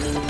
どうぞ。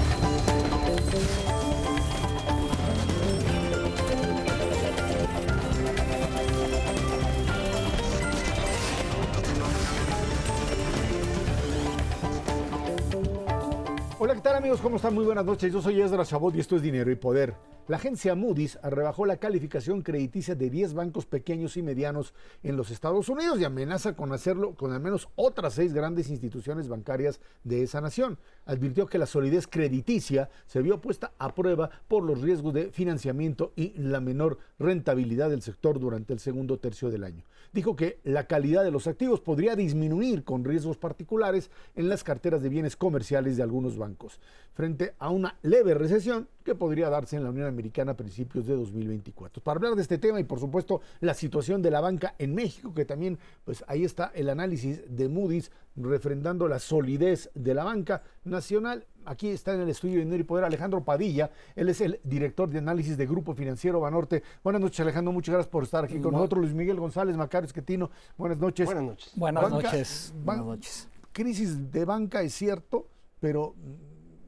Hola, ¿qué tal amigos? ¿Cómo están? Muy buenas noches. Yo soy Ezra Chabot y esto es Dinero y Poder. La agencia Moody's rebajó la calificación crediticia de 10 bancos pequeños y medianos en los Estados Unidos y amenaza con hacerlo con al menos otras seis grandes instituciones bancarias de esa nación. Advirtió que la solidez crediticia se vio puesta a prueba por los riesgos de financiamiento y la menor rentabilidad del sector durante el segundo tercio del año. Dijo que la calidad de los activos podría disminuir con riesgos particulares en las carteras de bienes comerciales de algunos bancos, frente a una leve recesión que podría darse en la Unión Americana a principios de 2024. Para hablar de este tema y por supuesto la situación de la banca en México, que también pues ahí está el análisis de Moody's refrendando la solidez de la banca nacional. Aquí está en el estudio de Dinero y Poder Alejandro Padilla, él es el director de análisis de Grupo Financiero Banorte. Buenas noches Alejandro, muchas gracias por estar aquí con nosotros. Luis Miguel González, Macario Esquetino, buenas noches. Buenas noches. Buenas noches. Buenas noches. Crisis de banca es cierto, pero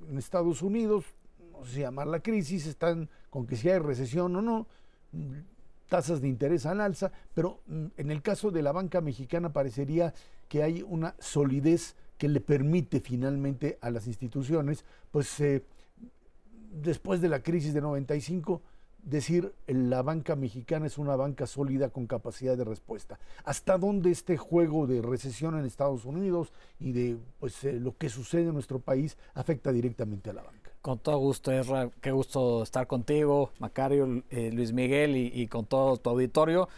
en Estados Unidos no sé si llamarla crisis, están con que si hay recesión o no, tasas de interés al alza, pero mm, en el caso de la banca mexicana parecería que hay una solidez que le permite finalmente a las instituciones, pues eh, después de la crisis de 95, decir la banca mexicana es una banca sólida con capacidad de respuesta. ¿Hasta dónde este juego de recesión en Estados Unidos y de pues, eh, lo que sucede en nuestro país afecta directamente a la banca? Con todo gusto, Ezra. Qué gusto estar contigo, Macario, eh, Luis Miguel y, con todo tu auditorio.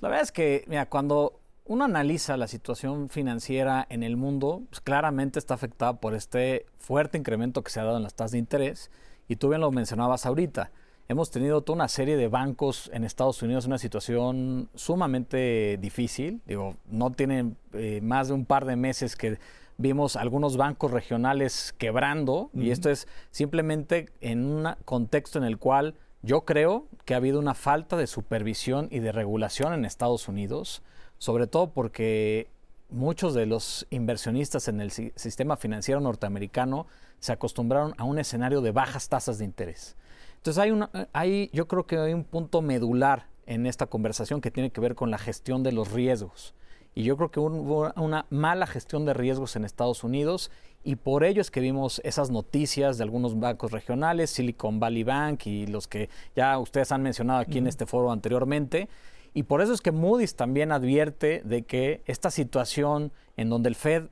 La verdad es que, mira, cuando uno analiza la situación financiera en el mundo, pues claramente está afectada por este fuerte incremento que se ha dado en las tasas de interés. Y tú bien lo mencionabas ahorita. Hemos tenido toda una serie de bancos en Estados Unidos en una situación sumamente difícil. Digo, no tienen eh, más de un par de meses que vimos algunos bancos regionales quebrando y esto es simplemente en un contexto en el cual yo creo que ha habido una falta de supervisión y de regulación en Estados Unidos, sobre todo porque muchos de los inversionistas en el sistema financiero norteamericano se acostumbraron a un escenario de bajas tasas de interés. Entonces hay, una, hay yo creo que hay un punto medular en esta conversación que tiene que ver con la gestión de los riesgos. Y yo creo que hubo una mala gestión de riesgos en Estados Unidos y por ello es que vimos esas noticias de algunos bancos regionales, Silicon Valley Bank y los que ya ustedes han mencionado aquí en este foro anteriormente. Y por eso es que Moody's también advierte de que esta situación en donde el Fed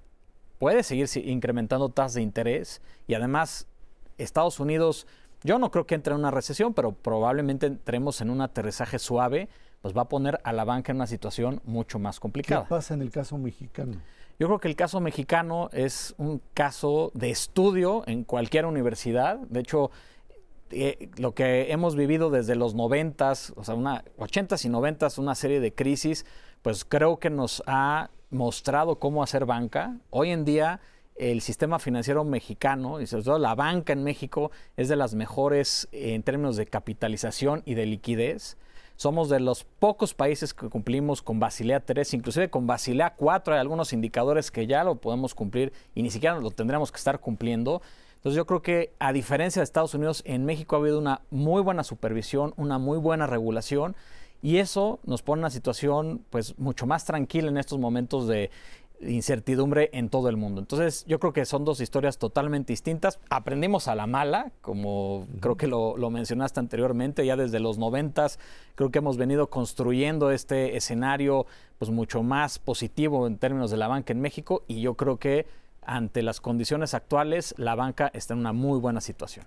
puede seguir incrementando tasas de interés y además Estados Unidos, yo no creo que entre en una recesión, pero probablemente entremos en un aterrizaje suave pues va a poner a la banca en una situación mucho más complicada. ¿Qué pasa en el caso mexicano? Yo creo que el caso mexicano es un caso de estudio en cualquier universidad. De hecho, eh, lo que hemos vivido desde los noventas, o sea, una 80 y noventas, una serie de crisis, pues creo que nos ha mostrado cómo hacer banca. Hoy en día el sistema financiero mexicano y sobre todo la banca en México es de las mejores en términos de capitalización y de liquidez. Somos de los pocos países que cumplimos con Basilea 3, inclusive con Basilea 4 hay algunos indicadores que ya lo podemos cumplir y ni siquiera lo tendremos que estar cumpliendo. Entonces yo creo que a diferencia de Estados Unidos, en México ha habido una muy buena supervisión, una muy buena regulación y eso nos pone en una situación pues mucho más tranquila en estos momentos de incertidumbre en todo el mundo. Entonces, yo creo que son dos historias totalmente distintas. Aprendimos a la mala, como creo que lo, mencionaste anteriormente, ya desde los noventas, creo que hemos venido construyendo este escenario pues mucho más positivo en términos de la banca en México y yo creo que ante las condiciones actuales la banca está en una muy buena situación.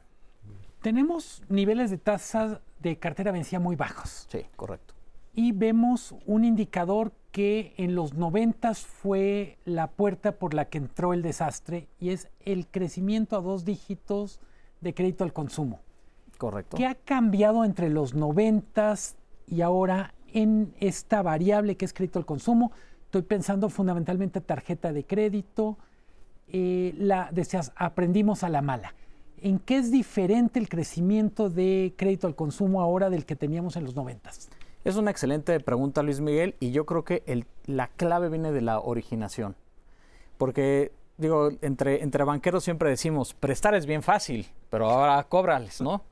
Tenemos niveles de tasas de cartera vencida muy bajos. Sí, correcto. Y vemos un indicador que en los noventas fue la puerta por la que entró el desastre y es el crecimiento a dos dígitos de crédito al consumo. Correcto. ¿Qué ha cambiado entre los noventas y ahora en esta variable que es crédito al consumo? Estoy pensando fundamentalmente tarjeta de crédito. Eh, la decías, aprendimos a la mala. ¿En qué es diferente el crecimiento de crédito al consumo ahora del que teníamos en los noventas? Es una excelente pregunta, Luis Miguel, y yo creo que la clave viene de la originación. Porque digo, entre, entre banqueros siempre decimos, prestar es bien fácil, pero ahora cóbrales, ¿no?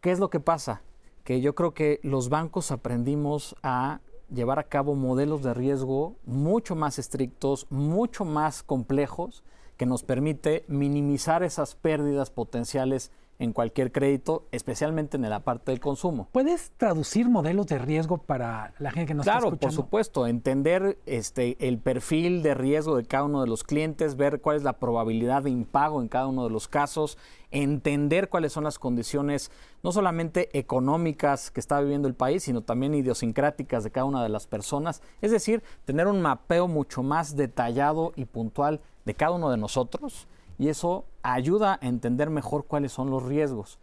¿Qué es lo que pasa? Que yo creo que los bancos aprendimos a llevar a cabo modelos de riesgo mucho más estrictos, mucho más complejos, que nos permite minimizar esas pérdidas potenciales en cualquier crédito, especialmente en la parte del consumo. ¿Puedes traducir modelos de riesgo para la gente que nos está escuchando? Claro, por supuesto, entender este, el perfil de riesgo de cada uno de los clientes, ver cuál es la probabilidad de impago en cada uno de los casos, entender cuáles son las condiciones no solamente económicas que está viviendo el país, sino también idiosincráticas de cada una de las personas, es decir, tener un mapeo mucho más detallado y puntual de cada uno de nosotros y eso ayuda a entender mejor cuáles son los riesgos.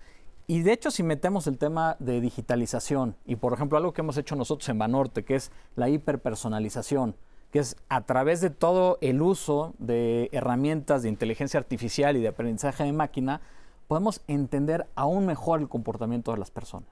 Y de hecho, si metemos el tema de digitalización y, por ejemplo, algo que hemos hecho nosotros en Banorte, que es la hiperpersonalización, que es a través de todo el uso de herramientas de inteligencia artificial y de aprendizaje de máquina, podemos entender aún mejor el comportamiento de las personas.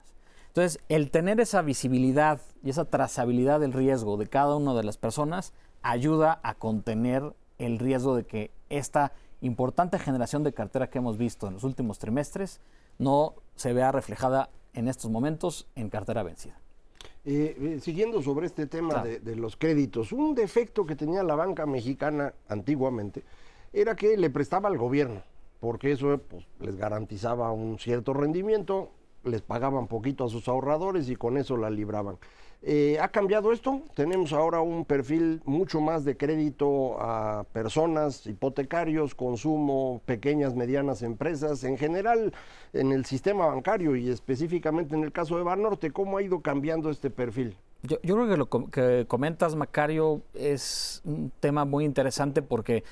Entonces, el tener esa visibilidad y esa trazabilidad del riesgo de cada una de las personas ayuda a contener el riesgo de que esta importante generación de cartera que hemos visto en los últimos trimestres no se vea reflejada en estos momentos en cartera vencida. Eh, eh, siguiendo sobre este tema de, de, los créditos, un defecto que tenía la banca mexicana antiguamente era que le prestaba al gobierno, porque eso pues, les garantizaba un cierto rendimiento, les pagaban poquito a sus ahorradores y con eso la libraban. Eh, ¿Ha cambiado esto? Tenemos ahora un perfil mucho más de crédito a personas, hipotecarios, consumo, pequeñas, medianas empresas, en general en el sistema bancario y específicamente en el caso de Banorte. ¿Cómo ha ido cambiando este perfil? Yo, creo que lo que comentas, Macario, es un tema muy interesante porque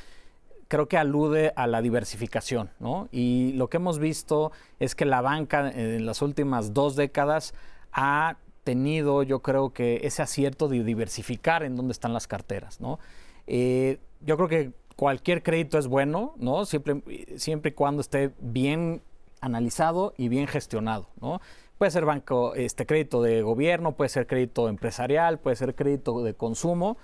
creo que alude a la diversificación, ¿no? Y lo que hemos visto es que la banca en las últimas dos décadas ha tenido, yo creo que ese acierto de diversificar en dónde están las carteras, ¿no? Eh, yo creo que cualquier crédito es bueno, ¿no? Siempre, siempre y cuando esté bien analizado y bien gestionado, ¿no? Puede ser banco, este crédito de gobierno, puede ser crédito empresarial, puede ser crédito de consumo,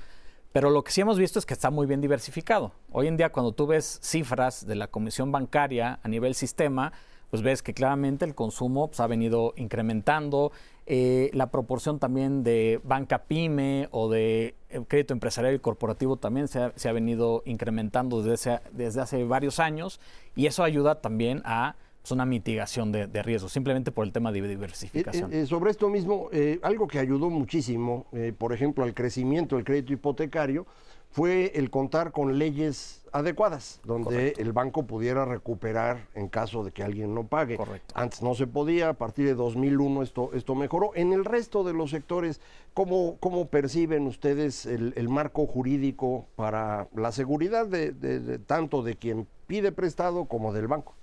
pero lo que sí hemos visto es que está muy bien diversificado. Hoy en día, cuando tú ves cifras de la Comisión Bancaria a nivel sistema, pues ves que claramente el consumo pues, ha venido incrementando, eh, la proporción también de banca pyme o de eh, crédito empresarial y corporativo también se ha, venido incrementando desde, desde hace varios años y eso ayuda también a pues, una mitigación de, riesgos, simplemente por el tema de diversificación. Eh, sobre esto mismo, algo que ayudó muchísimo, por ejemplo, al crecimiento del crédito hipotecario, fue el contar con leyes adecuadas, donde el banco pudiera recuperar en caso de que alguien no pague. Correcto. Antes no se podía, a partir de 2001 esto, esto mejoró. En el resto de los sectores, ¿cómo, cómo perciben ustedes el, marco jurídico para la seguridad de, tanto de quien pide prestado como del banco?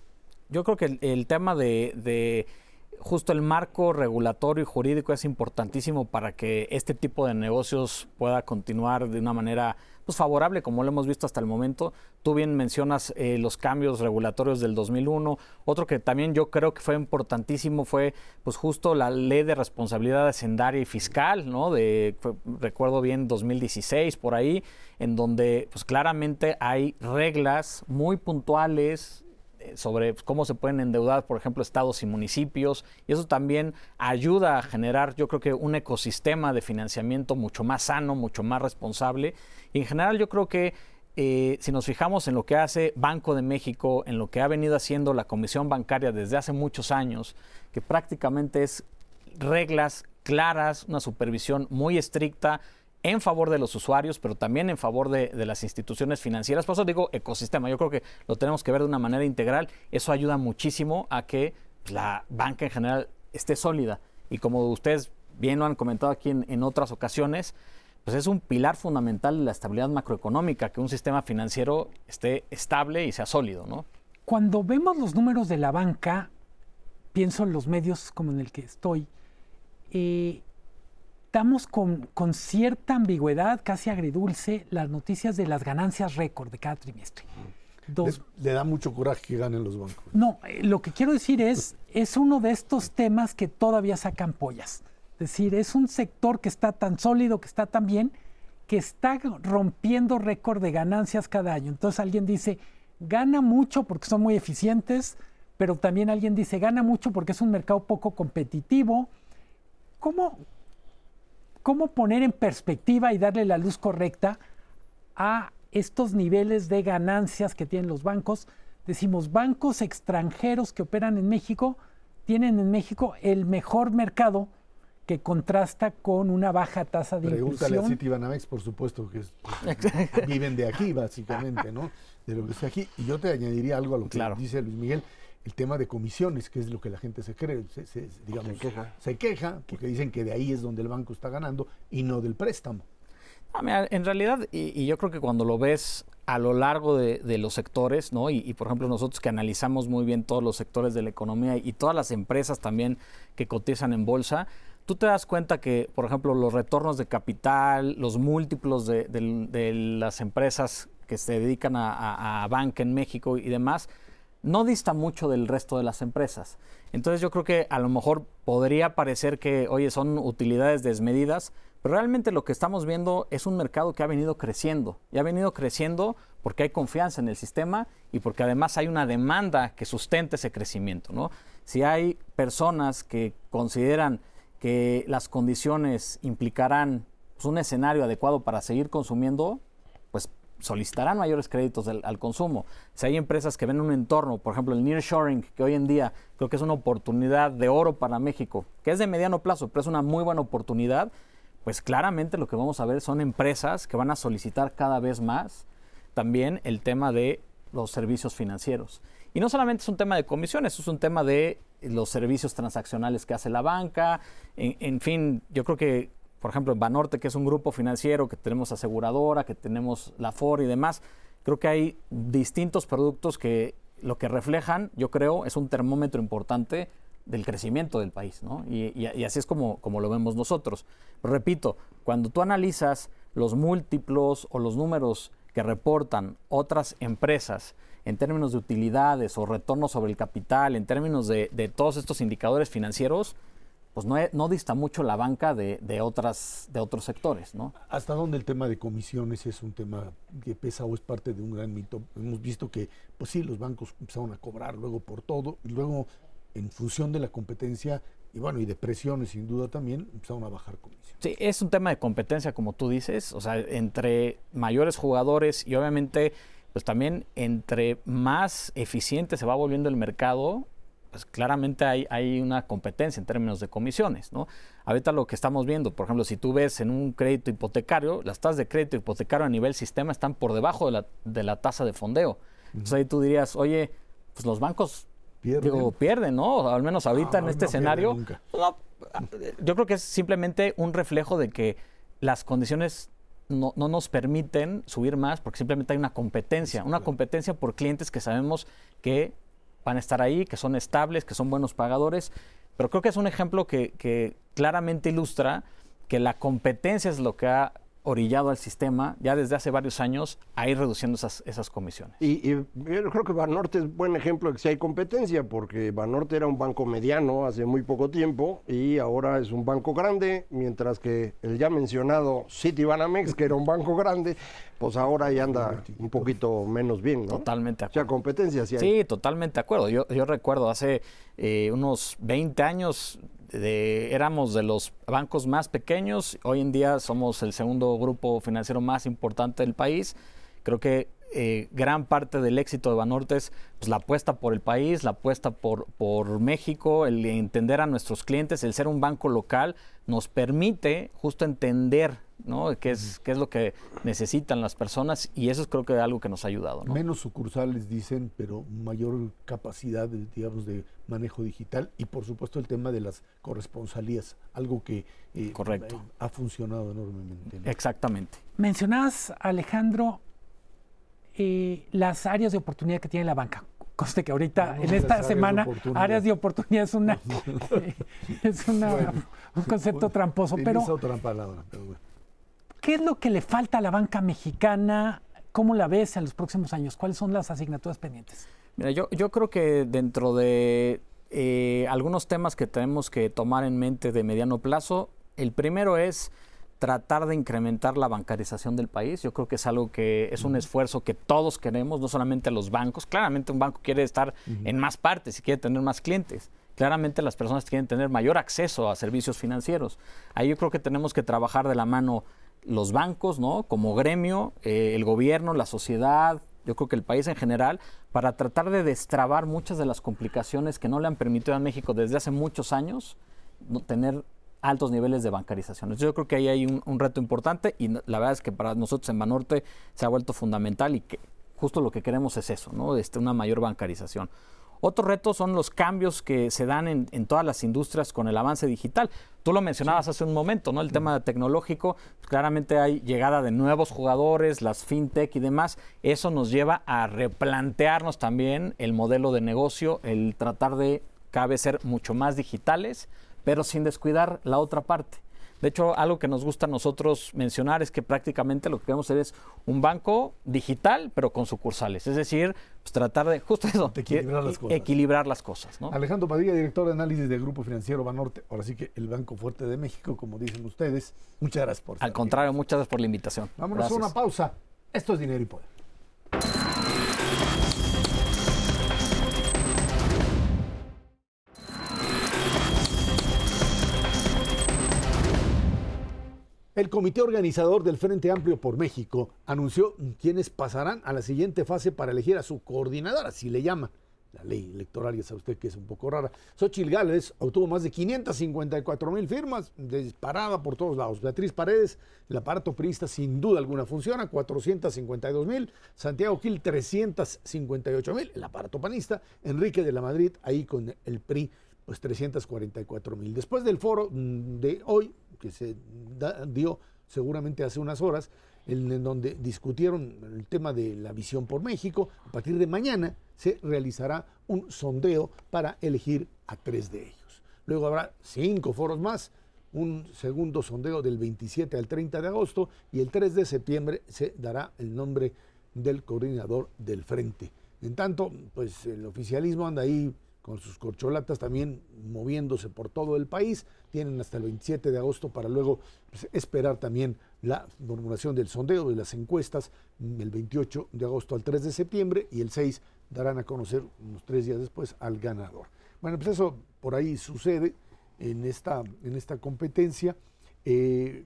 Yo creo que el, tema de justo el marco regulatorio y jurídico es importantísimo para que este tipo de negocios pueda continuar de una manera pues, favorable, como lo hemos visto hasta el momento. Tú bien mencionas eh, los cambios regulatorios del 2001. Otro que también yo creo que fue importantísimo fue pues justo la ley de responsabilidad hacendaria y fiscal, ¿no? De, recuerdo bien, 2016 por ahí, en donde pues claramente hay reglas muy puntuales sobre cómo se pueden endeudar, por ejemplo, estados y municipios, y eso también ayuda a generar, yo creo que, un ecosistema de financiamiento mucho más sano, mucho más responsable. Y en general yo creo que eh, si nos fijamos en lo que hace Banco de México, en lo que ha venido haciendo la Comisión Bancaria desde hace muchos años, que prácticamente es reglas claras, una supervisión muy estricta, en favor de los usuarios, pero también en favor de, las instituciones financieras. Por eso digo ecosistema. Yo creo que lo tenemos que ver de una manera integral. Eso ayuda muchísimo a que la banca en general esté sólida. Y como ustedes bien lo han comentado aquí en, otras ocasiones, pues es un pilar fundamental de la estabilidad macroeconómica, que un sistema financiero esté estable y sea sólido, ¿no? Cuando vemos los números de la banca, pienso en los medios como en el que estoy, eh, damos con, cierta ambigüedad, casi agridulce, las noticias de las ganancias récord de cada trimestre. le, da mucho coraje que ganen los bancos. No, eh, lo que quiero decir es, es uno de estos temas que todavía sacan pollas. Es decir, es un sector que está tan sólido, que está tan bien, que está rompiendo récord de ganancias cada año. Entonces alguien dice, gana mucho porque son muy eficientes, pero también alguien dice, gana mucho porque es un mercado poco competitivo. ¿Cómo, cómo poner en perspectiva y darle la luz correcta a estos niveles de ganancias que tienen los bancos? Decimos, bancos extranjeros que operan en México tienen en México el mejor mercado que contrasta con una baja tasa de Pregúntale a Citibanamex, por supuesto, que viven de aquí, básicamente, ¿no? De lo que está aquí. Y yo te añadiría algo a lo que dice Luis Miguel, el tema de comisiones, que es lo que la gente se cree, se, digamos, queja. se queja, porque dicen que de ahí es donde el banco está ganando y no del préstamo. en realidad, y, yo creo que cuando lo ves a lo largo de, los sectores, ¿no? Y, por ejemplo, nosotros que analizamos muy bien todos los sectores de la economía y todas las empresas también que cotizan en bolsa, tú te das cuenta que, por ejemplo, los retornos de capital, los múltiplos de, las empresas que se dedican a, banca en México y demás, no dista mucho del resto de las empresas. Entonces yo creo que a lo mejor podría parecer que, oye, son utilidades desmedidas, pero realmente lo que estamos viendo es un mercado que ha venido creciendo. Y ha venido creciendo porque hay confianza en el sistema y porque además hay una demanda que sustente ese crecimiento. ¿no? Si hay personas que consideran que las condiciones implicarán pues, un escenario adecuado para seguir consumiendo, solicitarán mayores créditos al consumo. Si hay empresas que ven un entorno, por ejemplo el nearshoring, que hoy en día creo que es una oportunidad de oro para México, que es de mediano plazo, pero es una muy buena oportunidad, pues claramente lo que vamos a ver son empresas que van a solicitar cada vez más también el tema de los servicios financieros. Y no solamente es un tema de comisiones, es un tema de los servicios transaccionales que hace la banca. En, fin, yo creo que, por ejemplo, Banorte, que es un grupo financiero, que tenemos aseguradora, que tenemos la FOR y demás, creo que hay distintos productos que lo que reflejan, yo creo, es un termómetro importante del crecimiento del país, ¿no? Y, así es como, como lo vemos nosotros. repito, cuando tú analizas los múltiplos o los números que reportan otras empresas, en términos de utilidades o retorno sobre el capital, en términos de, todos estos indicadores financieros, pues no, no dista mucho la banca de, otras, de otros sectores. ¿no? ¿Hasta dónde el tema de comisiones es un tema que pesa o es parte de un gran mito? Hemos visto que, pues sí, los bancos empezaron a cobrar luego por todo y luego en función de la competencia y bueno, y de presiones sin duda también, empezaron a bajar comisiones. Sí, es un tema de competencia, como tú dices, o sea, entre mayores jugadores y obviamente pues también entre más eficiente se va volviendo el mercado, pues claramente hay, hay, una competencia en términos de comisiones, ¿no? Ahorita lo que estamos viendo, por ejemplo, si tú ves en un crédito hipotecario, las tasas de crédito hipotecario a nivel sistema están por debajo de la, de la tasa de fondeo. Entonces ahí tú dirías, oye, pues los bancos pierden, pierden ¿no? Al menos ahorita en este escenario. yo creo que es simplemente un reflejo de que las condiciones no, nos permiten subir más porque simplemente hay una competencia, una competencia por clientes que sabemos que van a estar ahí, que son estables, que son buenos pagadores. Pero creo que es un ejemplo que, claramente ilustra que la competencia es lo que ha orillado al sistema ya desde hace varios años a ir reduciendo esas, esas comisiones. Y, yo creo que Banorte es buen ejemplo de que si hay competencia, porque Banorte era un banco mediano hace muy poco tiempo y ahora es un banco grande, mientras que el ya mencionado Citibanamex, que era un banco grande, pues ahora ya anda un poquito menos bien, ¿no? Totalmente de acuerdo. O sea, competencia sí hay. Sí, totalmente de acuerdo. Yo, yo recuerdo hace eh, unos 20 años éramos de los bancos más pequeños, hoy en día somos el segundo grupo financiero más importante del país. Creo que eh, gran parte del éxito de Banorte es pues, la apuesta por el país, la apuesta por, por México, el entender a nuestros clientes, el ser un banco local, nos permite justo entender ¿no? qué, es, qué es lo que necesitan las personas y eso es creo que algo que nos ha ayudado. Menos sucursales dicen, pero mayor capacidad digamos, de manejo digital y por supuesto el tema de las corresponsalías, algo que eh, Correcto. ha funcionado enormemente. Exactamente. Mencionabas, Alejandro, eh, las áreas de oportunidad que tiene la banca. Conste que ahorita, en esta semana, áreas de oportunidad es una es una, un concepto tramposo. Pero, otra palabra, ¿qué es lo que le falta a la banca mexicana? ¿Cómo la ves en los próximos años? ¿Cuáles son las asignaturas pendientes? Mira, yo, yo creo que dentro de eh, algunos temas que tenemos que tomar en mente de mediano plazo, el primero es tratar de incrementar la bancarización del país. Yo creo que es algo que es un esfuerzo que todos queremos, no solamente los bancos. Claramente un banco quiere estar en más partes y quiere tener más clientes. Claramente las personas quieren tener mayor acceso a servicios financieros. Ahí yo creo que tenemos que trabajar de la mano los bancos, ¿no? Como gremio, eh, el gobierno, la sociedad, yo creo que el país en general, para tratar de destrabar muchas de las complicaciones que no le han permitido a México desde hace muchos años tener altos niveles de bancarización. yo creo que ahí hay un, reto importante y la verdad es que para nosotros en Banorte se ha vuelto fundamental y que justo lo que queremos es eso, ¿no? Este, una mayor bancarización. Otro reto son los cambios que se dan en, en, todas las industrias con el avance digital. Tú lo mencionabas hace un momento, ¿no? El tema tecnológico, claramente hay llegada de nuevos jugadores, las fintech y demás. Eso nos lleva a replantearnos también el modelo de negocio, el tratar de vez ser mucho más digitales, pero sin descuidar la otra parte. De hecho, algo que nos gusta a nosotros mencionar es que prácticamente lo que queremos hacer es un banco digital, pero con sucursales. Es decir, pues tratar de justo eso, equilibrar las cosas. Equilibrar las cosas Alejandro Padilla, director de análisis del Grupo Financiero Banorte. Ahora sí que el Banco Fuerte de México, como dicen ustedes. Muchas gracias por Al contrario, muchas gracias por la invitación. Vámonos a una pausa. Esto es Dinero y Poder. El comité organizador del Frente Amplio por México anunció quienes pasarán a la siguiente fase para elegir a su coordinadora, así le llama. La ley electoral, ya sabe usted que es un poco rara. Xochil Gálvez obtuvo más de 554 mil firmas, disparada por todos lados. Beatriz Paredes, el aparato priista sin duda alguna funciona, 452 mil. Santiago Gil, 358 mil. El aparato panista. Enrique de la Madrid, ahí con el PRI, pues 344 mil. Después del foro mm, de hoy, que se dio seguramente hace unas horas, en, donde discutieron el tema de la visión por México, a partir de mañana se realizará un sondeo para elegir a tres de ellos. Luego habrá cinco foros más, un segundo sondeo del 27 al 30 de agosto y el 3 de septiembre se dará el nombre del coordinador del frente. En tanto, pues el oficialismo anda ahí con sus corcholatas también moviéndose por todo el país. Tienen hasta el 27 de agosto para luego pues, esperar también la formulación del sondeo de las encuestas el 28 de agosto al 3 de septiembre y el 6 darán a conocer unos tres días después al ganador. Bueno, pues eso por ahí sucede en esta, en esta competencia. Eh,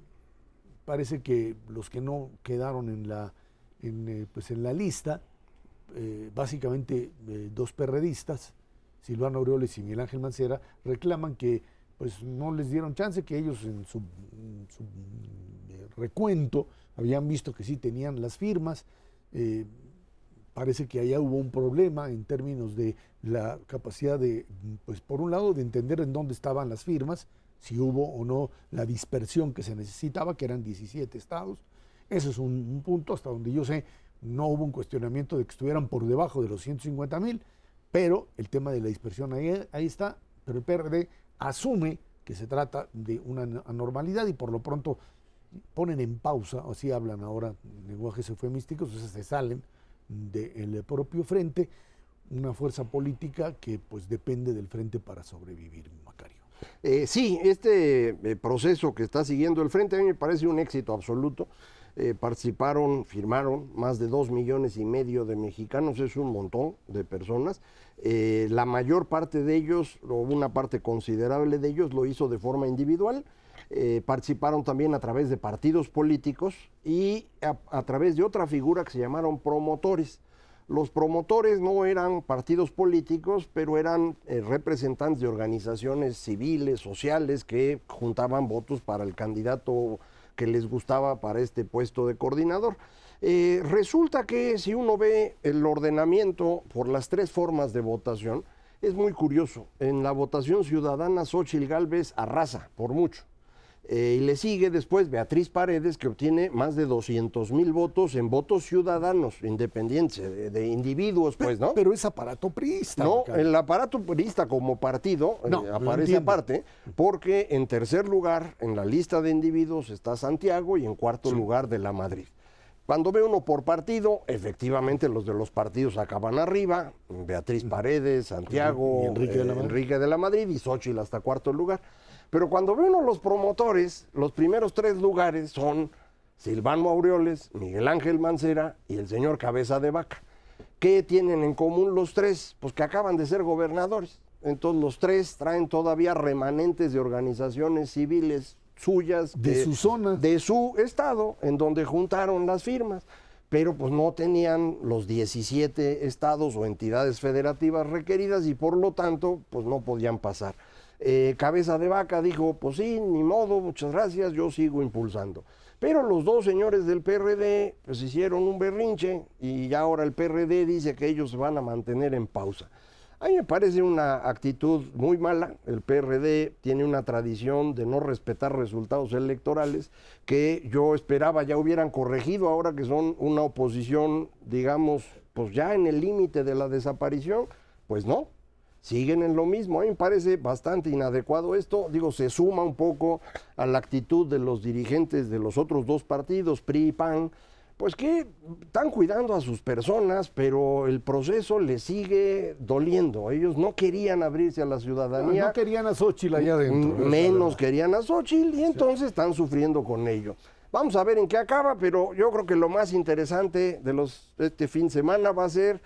parece que los que no quedaron en la, en, eh, pues en la lista, eh, básicamente dos perredistas, Silvano Aureoles y Miguel Ángel Mancera, reclaman que pues no les dieron chance, que ellos en su, eh, recuento habían visto que sí tenían las firmas. Eh, parece que allá hubo un problema en términos de la capacidad de, pues por un lado, de entender en dónde estaban las firmas, si hubo o no la dispersión que se necesitaba, que eran 17 estados. Ese es un, punto, hasta donde yo sé, no hubo un cuestionamiento de que estuvieran por debajo de los 150 mil. Pero el tema de la dispersión ahí, ahí está, pero el PRD asume que se trata de una anormalidad y por lo pronto ponen en pausa, o así hablan ahora lenguajes eufemísticos, o sea, se salen del propio frente, una fuerza política que pues depende del frente para sobrevivir, Macario. Eh, sí, este eh, proceso que está siguiendo el frente a mí me parece un éxito absoluto. Eh, participaron, firmaron más de dos millones y medio de mexicanos, es un montón de personas. Eh, la mayor parte de ellos, o una parte considerable de ellos, lo hizo de forma individual. Eh, participaron también a través de partidos políticos y a, través de otra figura que se llamaron promotores. Los promotores no eran partidos políticos, pero eran representantes de organizaciones civiles, sociales, que juntaban votos para el candidato que les gustaba para este puesto de coordinador. Eh, resulta que si uno ve el ordenamiento por las tres formas de votación, es muy curioso. En la votación ciudadana, Xochitl Galvez arrasa por mucho. Eh, y le sigue después Beatriz Paredes, que obtiene más de 200 mil votos en votos ciudadanos, independientes, de, individuos, pues, ¿no? Pero es aparato priista. No, el aparato priista como partido eh, aparece aparte, porque en tercer lugar en la lista de individuos está Santiago y en cuarto lugar de la Madrid. Cuando ve uno por partido, efectivamente los de los partidos acaban arriba, Beatriz Paredes, Santiago, Enrique, de la Enrique, de la Madrid y Xochitl hasta cuarto lugar. Pero cuando ve uno los promotores, los primeros tres lugares son Silvano Aureoles, Miguel Ángel Mancera y el señor Cabeza de Vaca. ¿Qué tienen en común los tres? Pues que acaban de ser gobernadores. Entonces los tres traen todavía remanentes de organizaciones civiles suyas. De, su zona. De su estado, en donde juntaron las firmas. Pero pues no tenían los 17 estados o entidades federativas requeridas y por lo tanto pues no podían pasar. Eh, Cabeza de Vaca dijo, pues sí, ni modo, muchas gracias, yo sigo impulsando. Pero los dos señores del PRD pues hicieron un berrinche y ahora el PRD dice que ellos se van a mantener en pausa. A mí me parece una actitud muy mala. El PRD tiene una tradición de no respetar resultados electorales que yo esperaba ya hubieran corregido ahora que son una oposición, digamos, pues ya en el límite de la desaparición. Pues no, siguen en lo mismo. A mí me parece bastante inadecuado esto. Digo, se suma un poco a la actitud de los dirigentes de los otros dos partidos, PRI y PAN, pues que están cuidando a sus personas, pero el proceso les sigue doliendo. Ellos no querían abrirse a la ciudadanía. No, querían a Xochitl allá adentro. Menos querían a Xochitl y entonces están sufriendo con ello. Vamos a ver en qué acaba, pero yo creo que lo más interesante de los este fin de semana va a ser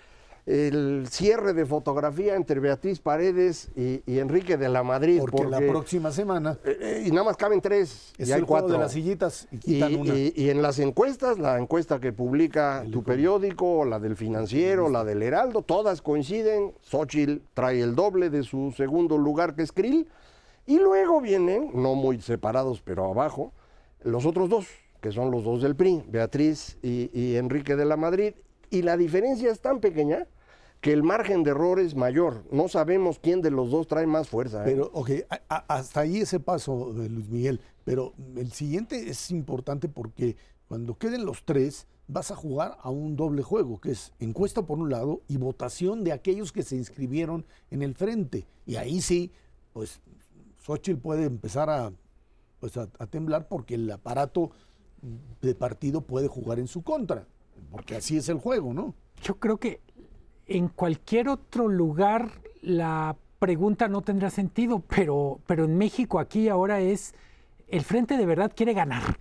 el cierre de fotografía entre Beatriz Paredes y, Enrique de la Madrid. Porque, la próxima semana. Eh, eh, y nada más caben tres. y hay cuatro. de las sillitas y quitan una. Y, en las encuestas, la encuesta que publica tu periódico, la del financiero, la del Heraldo, todas coinciden. Xochitl trae el doble de su segundo lugar que es Krill. Y luego vienen, no muy separados, pero abajo, los otros dos, que son los dos del PRI, Beatriz y Enrique de la Madrid y la diferencia es tan pequeña que el margen de error es mayor. No sabemos quién de los dos trae más fuerza. ¿eh? Pero, ok, hasta ahí ese paso de Luis Miguel. Pero el siguiente es importante porque cuando queden los tres, vas a jugar a un doble juego, que es encuesta por un lado y votación de aquellos que se inscribieron en el frente. Y ahí sí, pues Xochitl puede empezar a, pues, a temblar porque el aparato de partido puede jugar en su contra porque así es el juego, ¿no? Yo creo que en cualquier otro lugar la pregunta no tendrá sentido, pero, pero en México aquí ahora es, el frente de verdad quiere ganar.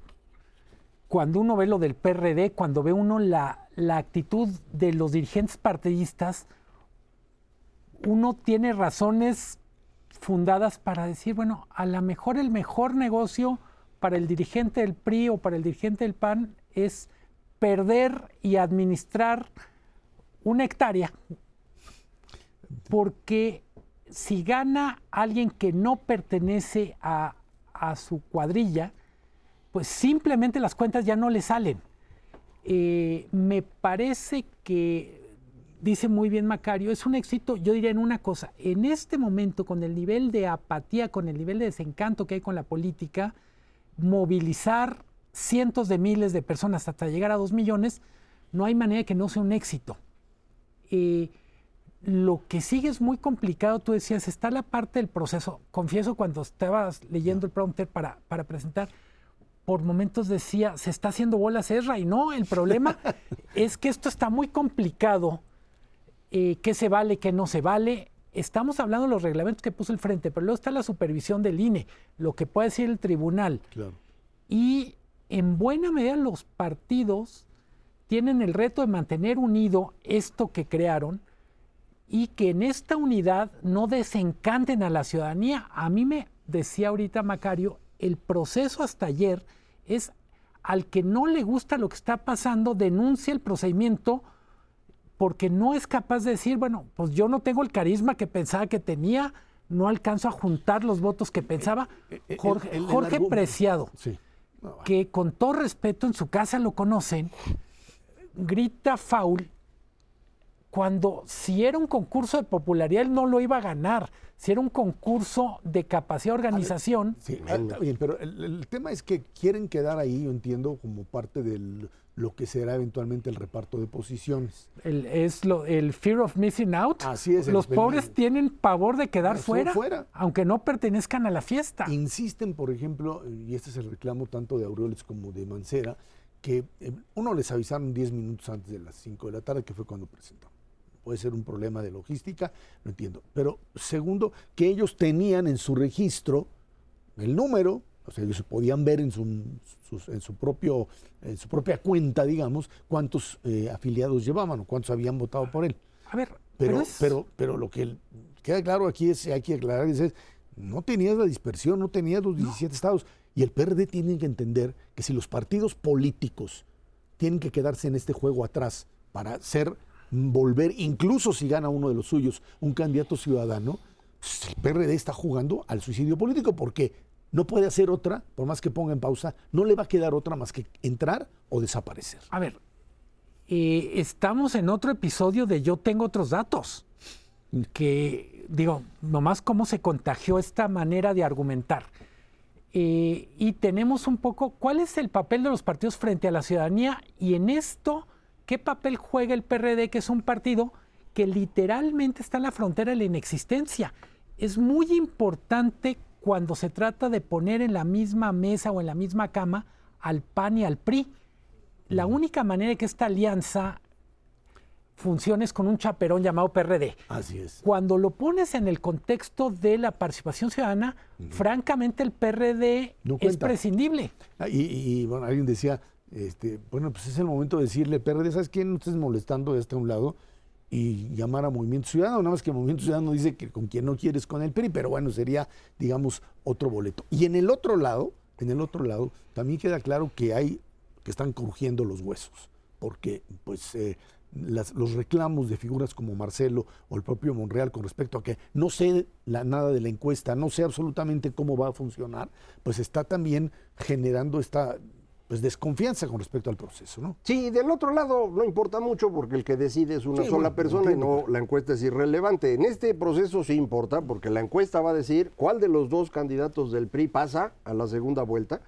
Cuando uno ve lo del PRD, cuando ve uno la, la actitud de los dirigentes partidistas, uno tiene razones fundadas para decir, bueno, a lo mejor el mejor negocio para el dirigente del PRI o para el dirigente del PAN es perder y administrar una hectárea, porque si gana alguien que no pertenece a, su cuadrilla, pues simplemente las cuentas ya no le salen. Eh, me parece que, dice muy bien Macario, es un éxito, yo diría en una cosa, en este momento con el nivel de apatía, con el nivel de desencanto que hay con la política, movilizar cientos de miles de personas hasta llegar a dos millones, no hay manera que no sea un éxito. Eh, lo que sigue es muy complicado, tú decías, está la parte del proceso. Confieso, cuando estabas leyendo el prompter para, para presentar, por momentos decía, se está haciendo bolas Esra, y no, el problema es que esto está muy complicado, eh, qué se vale, qué no se vale. Estamos hablando de los reglamentos que puso el frente, pero luego está la supervisión del INE, lo que puede decir el tribunal. Claro. Y en buena medida los partidos tienen el reto de mantener unido esto que crearon y que en esta unidad no desencanten a la ciudadanía. A mí me decía ahorita Macario, el proceso hasta ayer es al que no le gusta lo que está pasando, denuncia el procedimiento porque no es capaz de decir, bueno, pues yo no tengo el carisma que pensaba que tenía, no alcanzo a juntar los votos que pensaba. Eh, eh, Jorge, Jorge Preciado. Sí que con todo respeto en su casa lo conocen, grita faul cuando si era un concurso de popularidad él no lo iba a ganar, si era un concurso de capacidad de organización. Sí, está bien, pero el, tema es que quieren quedar ahí, yo entiendo, como parte de lo que será eventualmente el reparto de posiciones. El, es lo, el fear of missing out. Así es. Los pobres tienen pavor de quedar fuera, fuera, aunque no pertenezcan a la fiesta. Insisten, por ejemplo, y este es el reclamo tanto de Aureoles como de Mancera, que eh, uno les avisaron 10 minutos antes de las 5 de la tarde, que fue cuando presentó puede ser un problema de logística, no entiendo. Pero segundo, que ellos tenían en su registro el número, o sea, ellos podían ver en su, en su, propio, en su propia cuenta, digamos, cuántos eh, afiliados llevaban o cuántos habían votado por él. A ver, pero, pero, pero, lo que queda claro aquí es, hay que aclarar, es, no tenías la dispersión, no tenías los 17 estados. Y el PRD tiene que entender que si los partidos políticos tienen que quedarse en este juego atrás para ser, volver, incluso si gana uno de los suyos, un candidato ciudadano, pues el PRD está jugando al suicidio político porque no puede hacer otra, por más que ponga en pausa, no le va a quedar otra más que entrar o desaparecer. A ver, eh, estamos en otro episodio de Yo tengo otros datos, que digo, nomás cómo se contagió esta manera de argumentar. Eh, y tenemos un poco cuál es el papel de los partidos frente a la ciudadanía y en esto, ¿qué papel juega el PRD, que es un partido que literalmente está en la frontera de la inexistencia? Es muy importante cuando se trata de poner en la misma mesa o en la misma cama al PAN y al PRI. La única manera de que esta alianza funciones con un chaperón llamado PRD. Así es. Cuando lo pones en el contexto de la participación ciudadana, francamente el PRD es prescindible. Ah, y, bueno, alguien decía, este, bueno, pues es el momento de decirle, PRD, ¿sabes quién? No estés molestando de este un lado y llamar a Movimiento Ciudadano, nada más que Movimiento Ciudadano dice que con quien no quieres con el PRI, pero bueno, sería, digamos, otro boleto. Y en el otro lado, en el otro lado, también queda claro que hay, que están crujiendo los huesos, porque pues... Eh, los reclamos de figuras como Marcelo o el propio Monreal con respecto a que no sé nada de la encuesta, no sé absolutamente cómo va a funcionar, pues está también generando esta pues desconfianza con respecto al proceso, ¿no? Sí, del otro lado no importa mucho porque el que decide es una sola persona y no la encuesta es irrelevante. En este proceso sí importa porque la encuesta va a decir cuál de los dos candidatos del PRI pasa a la segunda vuelta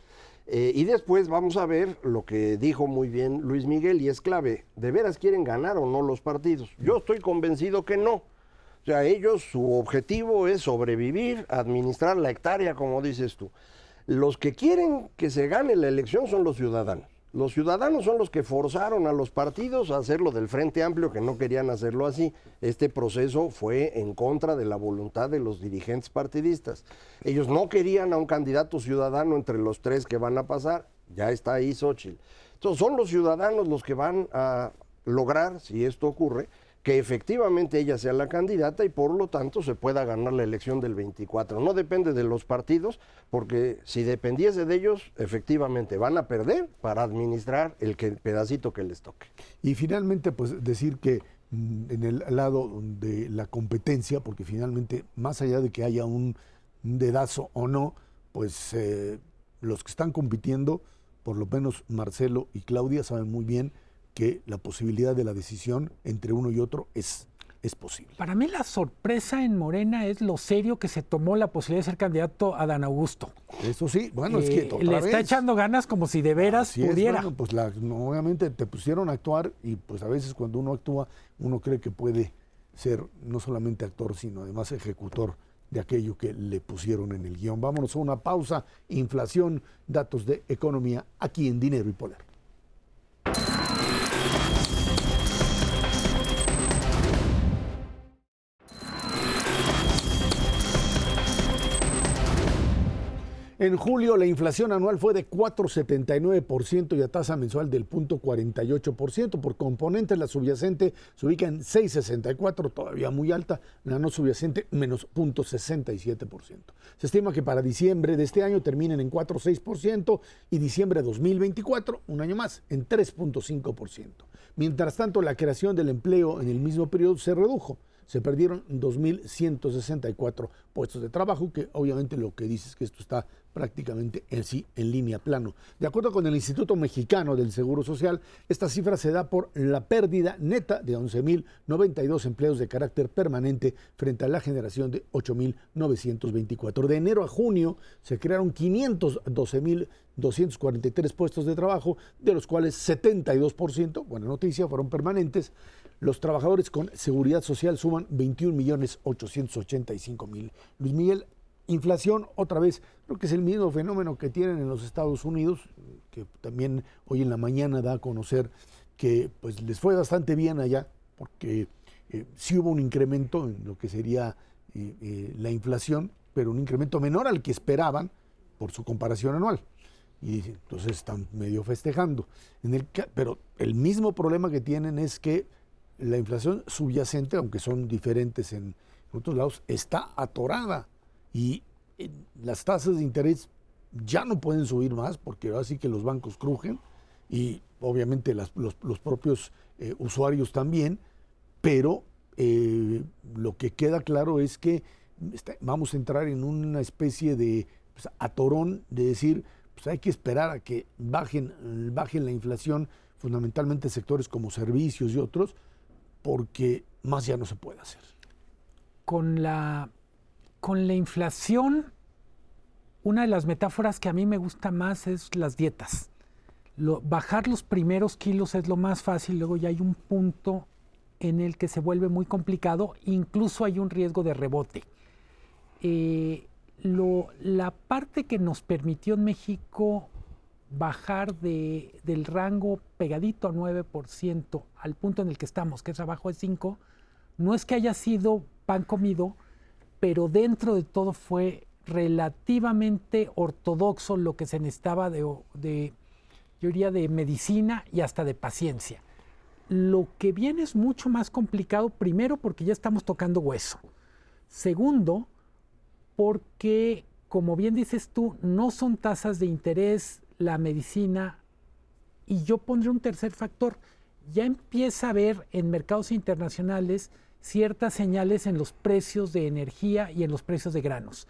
eh, y después vamos a ver lo que dijo muy bien Luis Miguel y es clave. ¿De veras quieren ganar o no los partidos? Yo estoy convencido que no. O sea, ellos, su objetivo es sobrevivir, administrar la hectárea, como dices tú. Los que quieren que se gane la elección son los ciudadanos. Los ciudadanos son los que forzaron a los partidos a hacerlo del Frente Amplio, que no querían hacerlo así. Este proceso fue en contra de la voluntad de los dirigentes partidistas. Ellos no querían a un candidato ciudadano entre los tres que van a pasar. Ya está ahí Xochitl. Entonces son los ciudadanos los que van a lograr, si esto ocurre, que efectivamente ella sea la candidata y por lo tanto se pueda ganar la elección del 24. No depende de los partidos, porque si dependiese de ellos, efectivamente van a perder para administrar el, pedacito que les toque. Y finalmente, pues decir que mm, en el lado de la competencia, porque finalmente, más allá de que haya un, dedazo o no, pues eh, los que están compitiendo, por lo menos Marcelo y Claudia, saben muy bien que la posibilidad de la decisión entre uno y otro es, es posible. Para mí la sorpresa en Morena es lo serio que se tomó la posibilidad de ser candidato a Dan Augusto. Eso sí, bueno, es que eh, le está echando ganas como si de veras pudiera. pues obviamente te pusieron a actuar y pues a veces cuando uno actúa uno cree que puede ser no solamente actor sino además ejecutor de aquello que le pusieron en el guion. Vámonos a una pausa, inflación, datos de economía aquí en Dinero y Poder. En julio la inflación anual fue de 4,79% y a tasa mensual del 0.48%. Por componentes la subyacente se ubica en 6,64, todavía muy alta, la no subyacente menos 0.67%. Se estima que para diciembre de este año terminen en 4,6% y diciembre de 2024, un año más, en 3.5%. Mientras tanto, la creación del empleo en el mismo periodo se redujo se perdieron 2.164 puestos de trabajo, que obviamente lo que dice es que esto está prácticamente en sí en línea plano. De acuerdo con el Instituto Mexicano del Seguro Social, esta cifra se da por la pérdida neta de 11.092 empleos de carácter permanente frente a la generación de 8.924. De enero a junio se crearon 512.243 puestos de trabajo, de los cuales 72%, buena noticia, fueron permanentes los trabajadores con seguridad social suman 21.885.000. Luis Miguel, inflación otra vez, creo que es el mismo fenómeno que tienen en los Estados Unidos, que también hoy en la mañana da a conocer que pues les fue bastante bien allá, porque eh, sí hubo un incremento en lo que sería eh, eh, la inflación, pero un incremento menor al que esperaban, por su comparación anual. Y entonces están medio festejando. Pero el mismo problema que tienen es que la inflación subyacente, aunque son diferentes en, otros lados, está atorada. Y eh, las tasas de interés ya no pueden subir más porque ahora sí que los bancos crujen y obviamente los, propios eh, usuarios también, pero eh, lo que queda claro es que vamos a entrar en una especie de pues, atorón de decir, pues hay que esperar a que bajen, bajen la inflación, fundamentalmente sectores como servicios y otros, porque más ya no se puede hacer. Con la, con la inflación, una de las metáforas que a mí me gusta más es las dietas. bajar los primeros kilos es lo más fácil, luego ya hay un punto en el que se vuelve muy complicado, incluso hay un riesgo de rebote. Eh, la parte que nos permitió en México bajar de, del rango pegadito a 9% al punto en el que estamos, que es abajo de 5, no es que haya sido pan comido, pero dentro de todo fue relativamente ortodoxo lo que se necesitaba de, de yo diría, de medicina y hasta de paciencia. Lo que viene es mucho más complicado, primero porque ya estamos tocando hueso. Segundo, porque, como bien dices tú, no son tasas de interés la medicina. Y yo pondré un tercer factor. Ya empieza a haber en mercados internacionales ciertas señales en los precios de energía y en los precios de granos.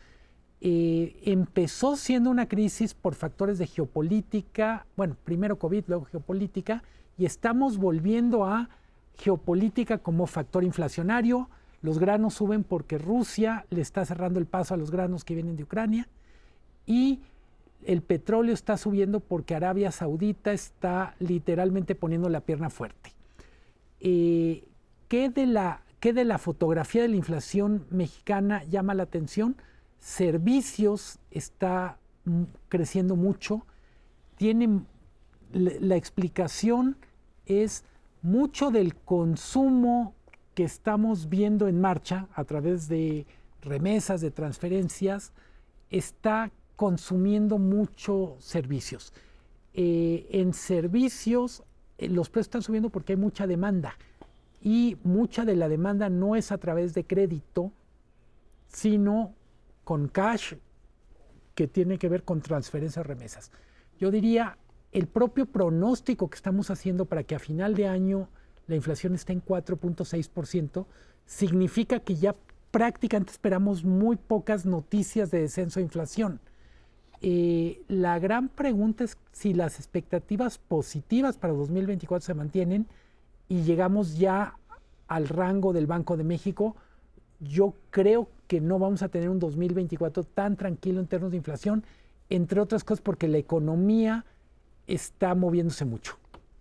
Eh, empezó siendo una crisis por factores de geopolítica, bueno, primero COVID, luego geopolítica, y estamos volviendo a geopolítica como factor inflacionario. Los granos suben porque Rusia le está cerrando el paso a los granos que vienen de Ucrania y el petróleo está subiendo porque Arabia Saudita está literalmente poniendo la pierna fuerte. Eh, ¿qué, de la, ¿Qué de la fotografía de la inflación mexicana llama la atención? Servicios está creciendo mucho. Tiene, la explicación es mucho del consumo que estamos viendo en marcha a través de remesas, de transferencias, está consumiendo muchos servicios. Eh, en servicios eh, los precios están subiendo porque hay mucha demanda y mucha de la demanda no es a través de crédito, sino con cash que tiene que ver con transferencias remesas. Yo diría, el propio pronóstico que estamos haciendo para que a final de año la inflación esté en 4.6%, significa que ya prácticamente esperamos muy pocas noticias de descenso de inflación. Eh, la gran pregunta es si las expectativas positivas para 2024 se mantienen y llegamos ya al rango del Banco de México. Yo creo que no vamos a tener un 2024 tan tranquilo en términos de inflación, entre otras cosas porque la economía está moviéndose mucho.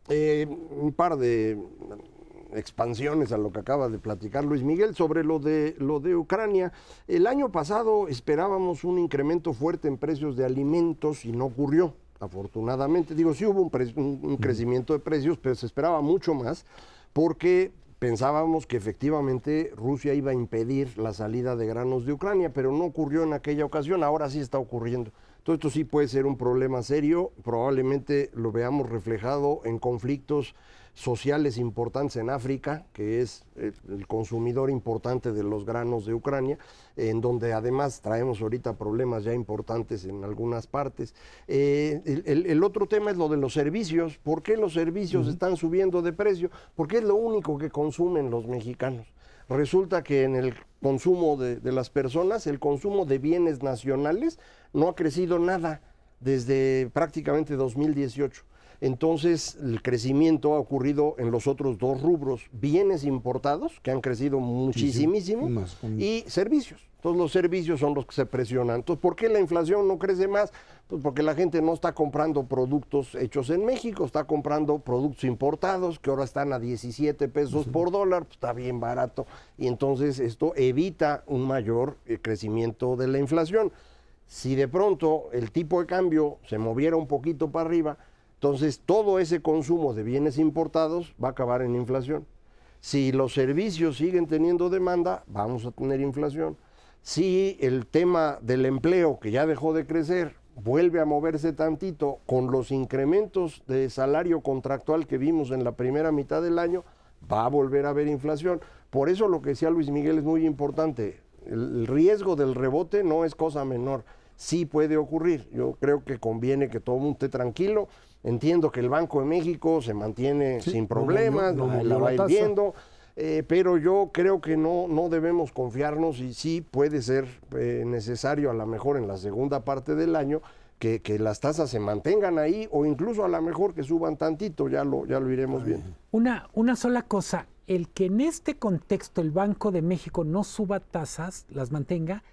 Eh, un par de expansiones a lo que acaba de platicar Luis Miguel sobre lo de lo de Ucrania. El año pasado esperábamos un incremento fuerte en precios de alimentos y no ocurrió. Afortunadamente, digo, sí hubo un, crecimiento de precios, pero se esperaba mucho más porque pensábamos que efectivamente Rusia iba a impedir la salida de granos de Ucrania, pero no ocurrió en aquella ocasión, ahora sí está ocurriendo. Todo esto sí puede ser un problema serio, probablemente lo veamos reflejado en conflictos sociales importantes en África, que es eh, el consumidor importante de los granos de Ucrania, en donde además traemos ahorita problemas ya importantes en algunas partes. Eh, el, otro tema es lo de los servicios. ¿Por qué los servicios están subiendo de precio? Porque es lo único que consumen los mexicanos. Resulta que en el consumo de las personas, el consumo de bienes nacionales no ha crecido nada desde prácticamente 2018. Entonces, el crecimiento ha ocurrido en los otros dos rubros, bienes importados, que han crecido muchísimo, y servicios. Todos los servicios son los que se presionan. Entonces, ¿por qué la inflación no crece más? Pues porque la gente no está comprando productos hechos en México, está comprando productos importados que ahora están a 17 pesos por dólar, pues está bien barato. Y entonces esto evita un mayor eh, crecimiento de la inflación. Si de pronto el tipo de cambio se moviera un poquito para arriba, entonces, todo ese consumo de bienes importados va a acabar en inflación. Si los servicios siguen teniendo demanda, vamos a tener inflación. Si el tema del empleo, que ya dejó de crecer, vuelve a moverse tantito con los incrementos de salario contractual que vimos en la primera mitad del año, va a volver a haber inflación. Por eso lo que decía Luis Miguel es muy importante. El, riesgo del rebote no es cosa menor. Sí puede ocurrir. Yo creo que conviene que todo el mundo esté tranquilo. Entiendo que el Banco de México se mantiene sin problemas, la va ir viendo. Eh, pero yo creo que no, no debemos confiarnos y sí puede ser eh, necesario a lo mejor en la segunda parte del año que, las tasas se mantengan ahí o incluso a lo mejor que suban tantito, ya lo, ya lo iremos viendo. Una, una sola cosa, el que en este contexto el Banco de México no suba tasas, las mantenga,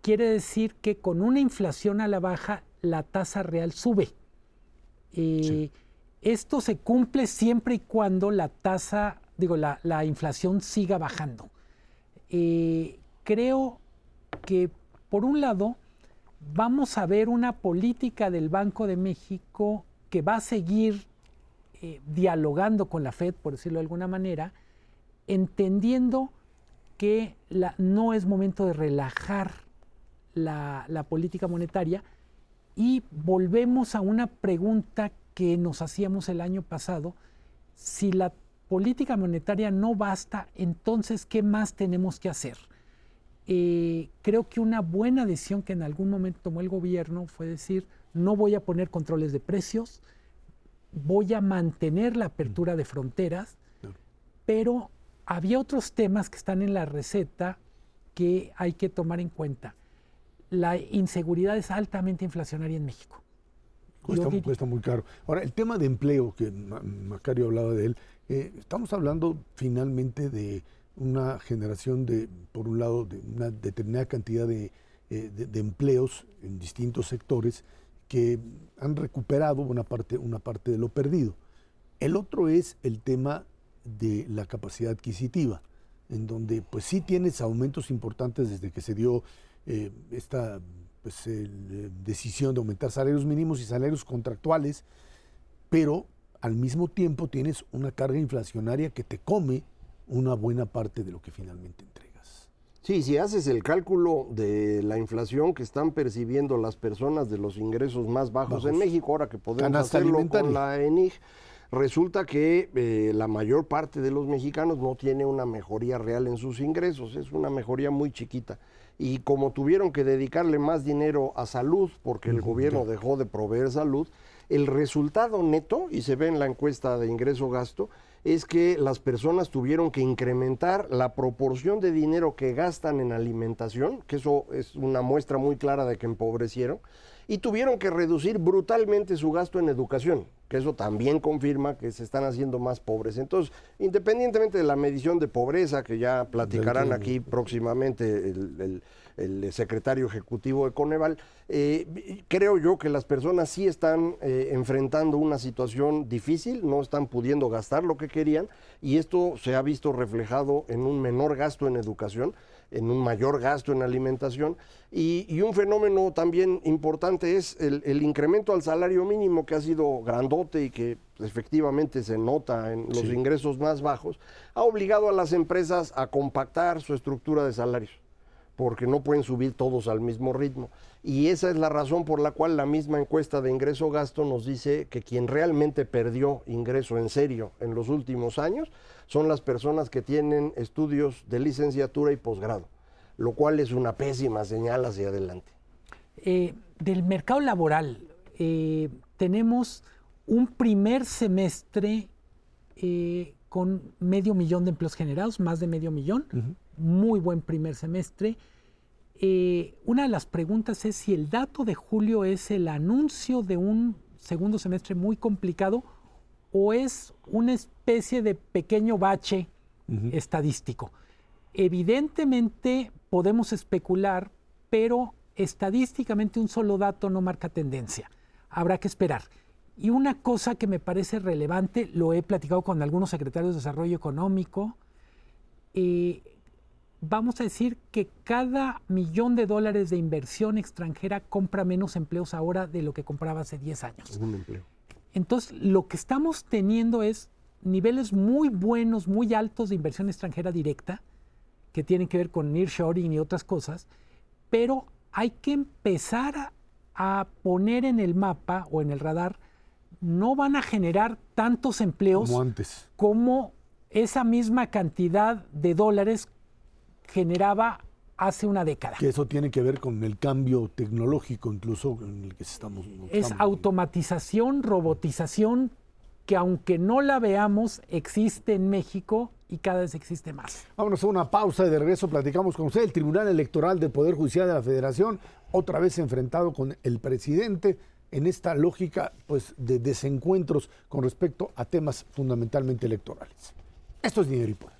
quiere decir que con una inflación a la baja, la tasa real sube. Eh, esto se cumple siempre y cuando la tasa, digo, la, inflación siga bajando. Eh, creo que, por un lado, vamos a ver una política del Banco de México que va a seguir eh, dialogando con la Fed, por decirlo de alguna manera, entendiendo que no es momento de relajar la, la, política monetaria y volvemos a una pregunta que nos hacíamos el año pasado, si la política monetaria no basta, entonces, ¿qué más tenemos que hacer? Eh, creo que una buena decisión que en algún momento tomó el gobierno fue decir, no voy a poner controles de precios, voy a mantener la apertura de fronteras, pero había otros temas que están en la receta que hay que tomar en cuenta. La inseguridad es altamente inflacionaria en México. Cuesta, muy caro. Ahora, el tema de empleo, que Macario hablaba de él, eh, estamos hablando finalmente de una generación de, por un lado, de una determinada cantidad eh, de, empleos en distintos sectores que han recuperado una parte, una parte de lo perdido. El otro es el tema de la capacidad adquisitiva, en donde pues sí tienes aumentos importantes desde que se dio eh, esta pues, eh, decisión de aumentar salarios mínimos y salarios contractuales, pero al mismo tiempo tienes una carga inflacionaria que te come una buena parte de lo que finalmente entregas. Sí, si haces el cálculo de la inflación que están percibiendo las personas de los ingresos más bajos, en México, ahora que podemos hacerlo con la ENIG, resulta que eh, la mayor parte de los mexicanos no tiene una mejoría real en sus ingresos, es una mejoría muy chiquita. Y como tuvieron que dedicarle más dinero a salud, porque el gobierno dejó de proveer salud, el resultado neto, y se ve en la encuesta de ingreso-gasto, es que las personas tuvieron que incrementar la proporción de dinero que gastan en alimentación, que eso es una muestra muy clara de que empobrecieron, y tuvieron que reducir brutalmente su gasto en educación, que eso también confirma que se están haciendo más pobres. Entonces, independientemente de la medición de pobreza, que ya platicarán aquí próximamente el, el secretario ejecutivo de Coneval, eh, creo yo que las personas sí están eh, enfrentando una situación difícil, no están pudiendo gastar lo que querían y esto se ha visto reflejado en un menor gasto en educación, en un mayor gasto en alimentación. Y, un fenómeno también importante es el, el, incremento al salario mínimo que ha sido grandote y que efectivamente se nota en los ingresos más bajos, ha obligado a las empresas a compactar su estructura de salarios porque no pueden subir todos al mismo ritmo. Y esa es la razón por la cual la misma encuesta de ingreso-gasto nos dice que quien realmente perdió ingreso en serio en los últimos años son las personas que tienen estudios de licenciatura y posgrado, lo cual es una pésima señal hacia adelante. Eh, del mercado laboral, eh, tenemos un primer semestre eh, con medio millón de empleos generados, más de medio millón muy buen primer semestre. Eh, una de las preguntas es si el dato de julio es el anuncio de un segundo semestre muy complicado o es una especie de pequeño bache estadístico. Evidentemente podemos especular, pero estadísticamente un solo dato no marca tendencia. Habrá que esperar. Y una cosa que me parece relevante, lo he platicado con algunos secretarios de Desarrollo Económico, eh, vamos a decir que cada millón de dólares de inversión extranjera compra menos empleos ahora de lo que compraba hace 10 años. Entonces, lo que estamos teniendo es niveles muy buenos, muy altos de inversión extranjera directa, que tienen que ver con nearshoring y otras cosas, pero hay que empezar a, a poner en el mapa o en el radar, no van a generar tantos empleos como antes. Como esa misma cantidad de dólares generaba hace una década. Que eso tiene que ver con el cambio tecnológico incluso en el que estamos. Es automatización, robotización, que aunque no la veamos, existe en México y cada vez existe más. Vámonos a una pausa y de regreso platicamos con usted. El Tribunal Electoral del Poder Judicial de la Federación, otra vez enfrentado con el presidente en esta lógica pues, de desencuentros con respecto a temas fundamentalmente electorales. Esto es dinero y poder.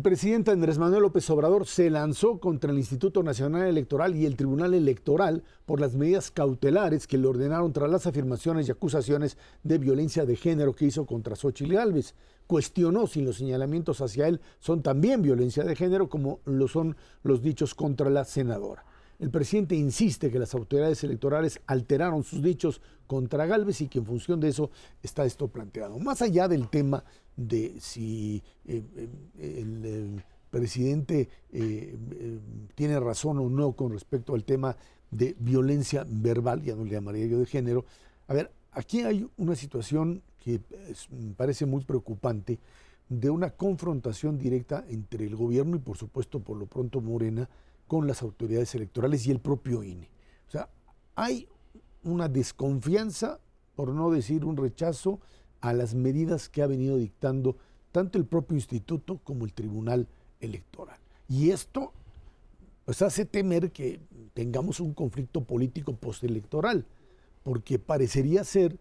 El presidente Andrés Manuel López Obrador se lanzó contra el Instituto Nacional Electoral y el Tribunal Electoral por las medidas cautelares que le ordenaron tras las afirmaciones y acusaciones de violencia de género que hizo contra Xochitl Gálvez. Cuestionó si los señalamientos hacia él son también violencia de género como lo son los dichos contra la senadora. El presidente insiste que las autoridades electorales alteraron sus dichos contra Galvez y que en función de eso está esto planteado. Más allá del tema de si eh, eh, el, presidente eh, tiene razón o no con respecto al tema de violencia verbal, ya no le llamaría yo de género. A ver, aquí hay una situación que me parece muy preocupante de una confrontación directa entre el gobierno y por supuesto por lo pronto Morena con las autoridades electorales y el propio INE. O sea, hay una desconfianza, por no decir un rechazo, a las medidas que ha venido dictando tanto el propio instituto como el Tribunal Electoral. Y esto pues hace temer que tengamos un conflicto político postelectoral, porque parecería ser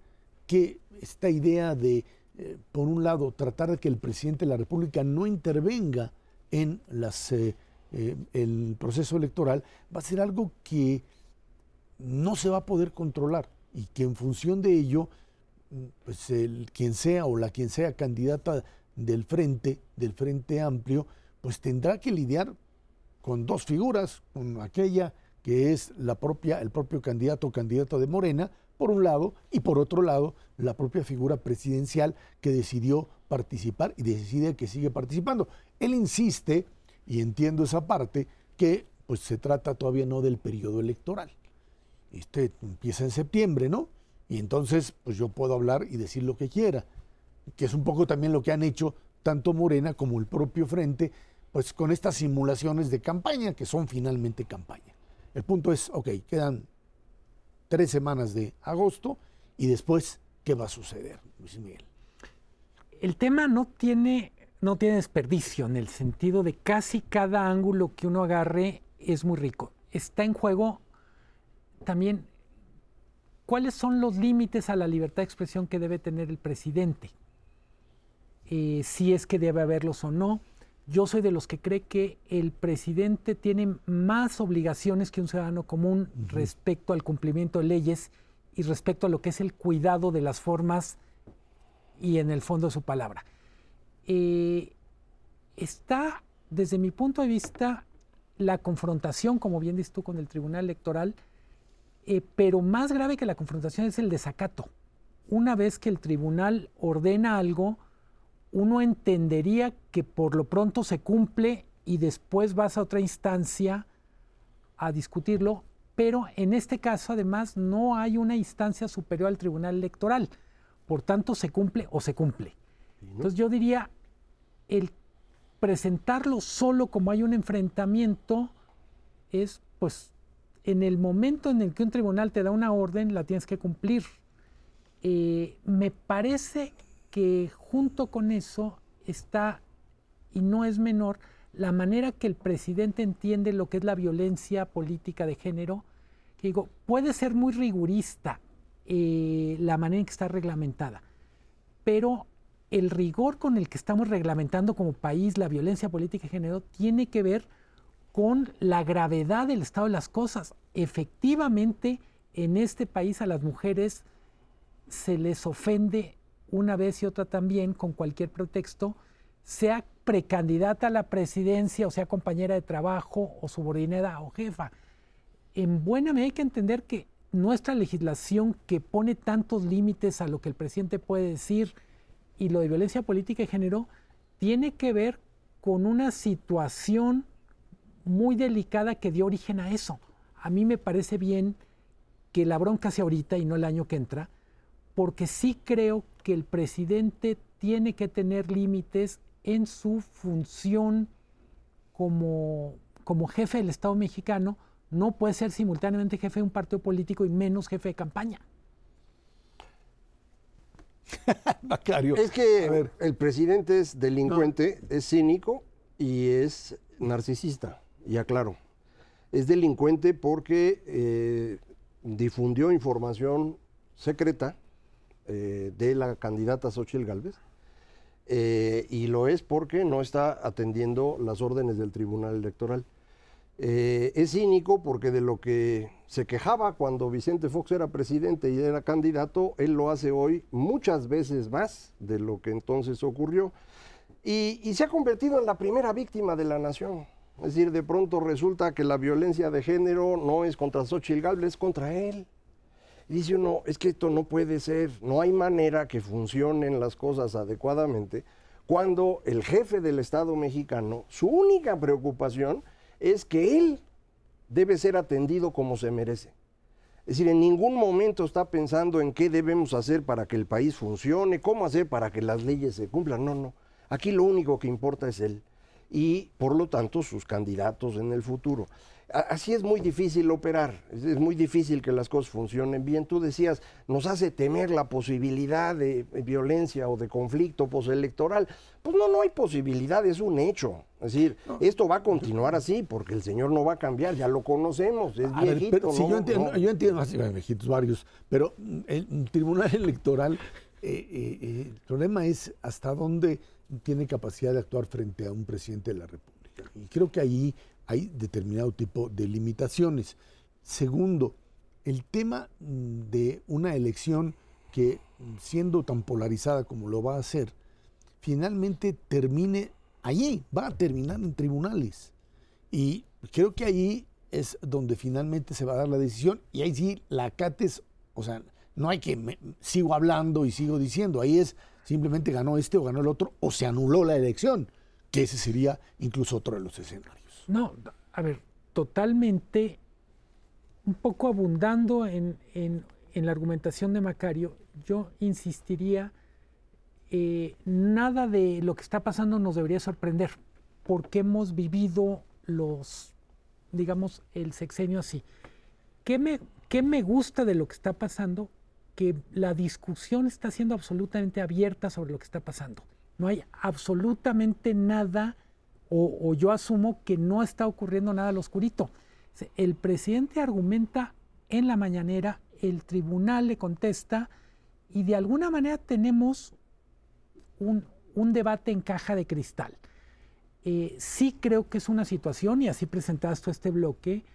que esta idea de, eh, por un lado, tratar de que el presidente de la República no intervenga en las eh, eh, el proceso electoral, va a ser algo que no se va a poder controlar y que en función de ello, pues el quien sea o la quien sea candidata del frente, del frente amplio, pues tendrá que lidiar con dos figuras, con aquella que es la propia, el propio candidato o candidata de Morena, por un lado, y por otro lado, la propia figura presidencial que decidió participar y decide que sigue participando. Él insiste y entiendo esa parte, que pues se trata todavía no del periodo electoral. Este empieza en septiembre, ¿no? Y entonces, pues yo puedo hablar y decir lo que quiera, que es un poco también lo que han hecho tanto Morena como el propio Frente, pues con estas simulaciones de campaña, que son finalmente campaña. El punto es, ok, quedan tres semanas de agosto y después, ¿qué va a suceder, Luis Miguel? El tema no tiene no tiene desperdicio en el sentido de casi cada ángulo que uno agarre es muy rico. Está en juego también cuáles son los límites a la libertad de expresión que debe tener el presidente, eh, si es que debe haberlos o no. Yo soy de los que cree que el presidente tiene más obligaciones que un ciudadano común respecto al cumplimiento de leyes y respecto a lo que es el cuidado de las formas y en el fondo de su palabra. Eh, está, desde mi punto de vista, la confrontación, como bien dices tú, con el Tribunal Electoral, eh, pero más grave que la confrontación es el desacato. Una vez que el tribunal ordena algo, uno entendería que por lo pronto se cumple y después vas a otra instancia a discutirlo, pero en este caso además no hay una instancia superior al Tribunal Electoral. Por tanto, se cumple o se cumple. Entonces yo diría, el presentarlo solo como hay un enfrentamiento es, pues, en el momento en el que un tribunal te da una orden, la tienes que cumplir. Eh, me parece que junto con eso está, y no es menor, la manera que el presidente entiende lo que es la violencia política de género, que digo, puede ser muy rigurista eh, la manera en que está reglamentada, pero el rigor con el que estamos reglamentando como país la violencia política de género tiene que ver con la gravedad del estado de las cosas. Efectivamente, en este país a las mujeres se les ofende una vez y otra también con cualquier pretexto, sea precandidata a la presidencia o sea compañera de trabajo o subordinada o jefa. En buena medida hay que entender que nuestra legislación que pone tantos límites a lo que el presidente puede decir y lo de violencia política y género tiene que ver con una situación muy delicada que dio origen a eso. A mí me parece bien que la bronca sea ahorita y no el año que entra, porque sí creo que el presidente tiene que tener límites en su función como, como jefe del Estado mexicano, no puede ser simultáneamente jefe de un partido político y menos jefe de campaña. Es que el presidente es delincuente, es cínico y es narcisista, y aclaro. Es delincuente porque eh, difundió información secreta eh, de la candidata Xochitl Galvez. Eh, y lo es porque no está atendiendo las órdenes del Tribunal Electoral. Es cínico porque de lo que se quejaba cuando Vicente Fox era presidente y era candidato, él lo hace hoy muchas veces más de lo que entonces ocurrió. Y, se ha convertido en la primera víctima de la nación. Es decir, de pronto resulta que la violencia de género no es contra Xochitl Gálvez, es contra él. Y dice uno, es que esto no puede ser, no hay manera que funcionen las cosas adecuadamente cuando el jefe del Estado mexicano, su única preocupación es que él debe ser atendido como se merece. Es decir, en ningún momento está pensando en qué debemos hacer para que el país funcione, cómo hacer para que las leyes se cumplan. No, no. Aquí lo único que importa es él y, por lo tanto, sus candidatos en el futuro. Así es muy difícil operar, es muy difícil que las cosas funcionen bien. Tú decías, nos hace temer la posibilidad de violencia o de conflicto postelectoral. Pues no, no hay posibilidad, es un hecho. Es decir, esto va a continuar así porque el señor no va a cambiar, ya lo conocemos, es viejito. yo entiendo, yo entiendo viejitos varios, pero el Tribunal Electoral, eh, eh, eh, el problema es hasta dónde tiene capacidad de actuar frente a un presidente de la República. Y creo que ahí hay determinado tipo de limitaciones. Segundo, el tema mm, de una elección que, mm, siendo tan polarizada como lo va a hacer, finalmente termine allí, va a terminar en tribunales. Y creo que ahí es donde finalmente se va a dar la decisión y ahí sí la CATES, o sea, no hay que, sigo hablando y sigo diciendo, ahí es simplemente ganó este o ganó el otro o se anuló la elección, que ese sería incluso otro de los escenarios. No, a ver, totalmente, un poco abundando en, la argumentación de Macario, yo insistiría, eh, nada de lo que está pasando nos debería sorprender, porque hemos vivido los, digamos, el sexenio así. ¿Qué me, qué me gusta de lo que está pasando? Que la discusión está siendo absolutamente abierta sobre lo que está pasando. No hay absolutamente nada o, yo asumo que no está ocurriendo nada al oscurito. El presidente argumenta en la mañanera, el tribunal le contesta y de alguna manera tenemos un, debate en caja de cristal. Eh, sí creo que es una situación, y así presentaste este bloque,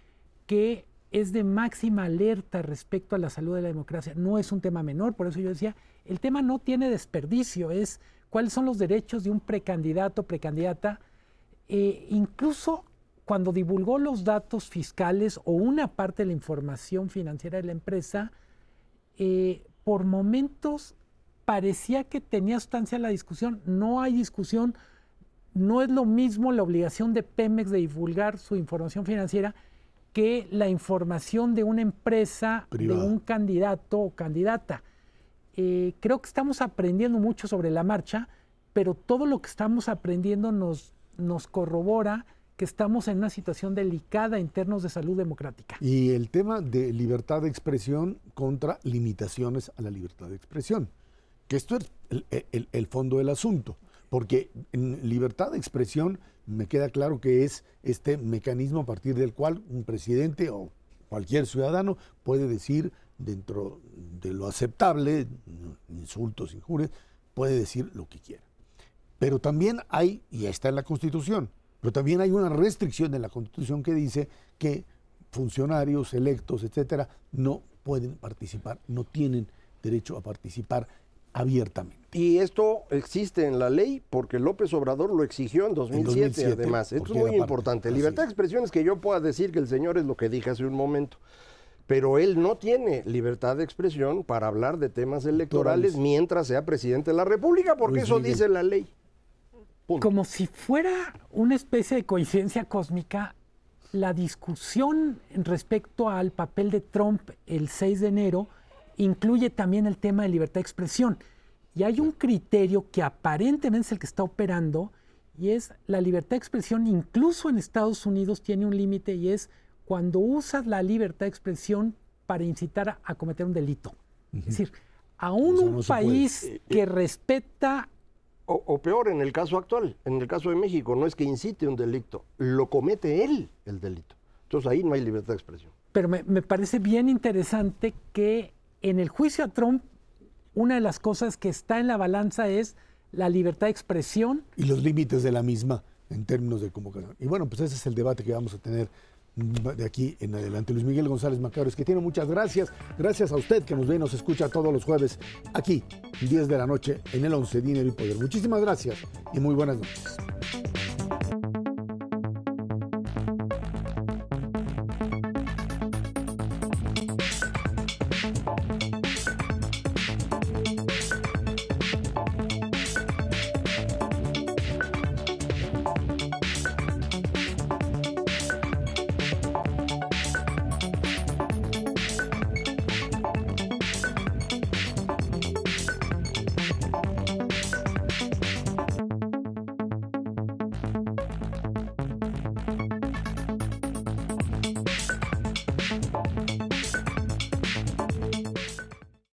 que es de máxima alerta respecto a la salud de la democracia. No es un tema menor, por eso yo decía, el tema no tiene desperdicio, es cuáles son los derechos de un precandidato, precandidata, eh, incluso cuando divulgó los datos fiscales o una parte de la información financiera de la empresa, eh, por momentos parecía que tenía sustancia la discusión. No hay discusión, no es lo mismo la obligación de Pemex de divulgar su información financiera que la información de una empresa, de un candidato o candidata. Eh, creo que estamos aprendiendo mucho sobre la marcha, pero todo lo que estamos aprendiendo nos nos corrobora que estamos en una situación delicada en términos de salud democrática. Y el tema de libertad de expresión contra limitaciones a la libertad de expresión, que esto es el, fondo del asunto, porque en libertad de expresión me queda claro que es este mecanismo a partir del cual un presidente o cualquier ciudadano puede decir dentro de lo aceptable, insultos, injurias, puede decir lo que quiera. Pero también hay, y está en la Constitución, pero también hay una restricción en la Constitución que dice que funcionarios electos, etcétera, no pueden participar, no tienen derecho a participar abiertamente. Y esto existe en la ley porque López Obrador lo exigió en 2007, además. Esto es muy importante. Libertad de expresión es que yo pueda decir que el señor es lo que dije hace un momento. pero él no tiene libertad de expresión para hablar de temas electorales mientras sea presidente de la República, porque eso dice la ley. Como si fuera una especie de coincidencia cósmica, la discusión respecto al papel de Trump el 6 de enero incluye también el tema de libertad de expresión. Y hay un criterio que aparentemente es el que está operando y es la libertad de expresión, incluso en Estados Unidos tiene un límite y es cuando usas la libertad de expresión para incitar a, cometer un delito. Es decir, aún un país eh, que eh, respeta... O, peor, en el caso actual, en el caso de México, no es que incite un delito, lo comete él el delito. Entonces ahí no hay libertad de expresión. Pero me, me parece bien interesante que en el juicio a Trump, una de las cosas que está en la balanza es la libertad de expresión. Y los límites de la misma en términos de convocación. Y bueno, pues ese es el debate que vamos a tener de aquí en adelante. Luis Miguel González Macabros, que tiene muchas gracias. Gracias a usted que nos ve y nos escucha todos los jueves aquí, 10 de la noche, en el 11 Dinero y Poder. Muchísimas gracias y muy buenas noches.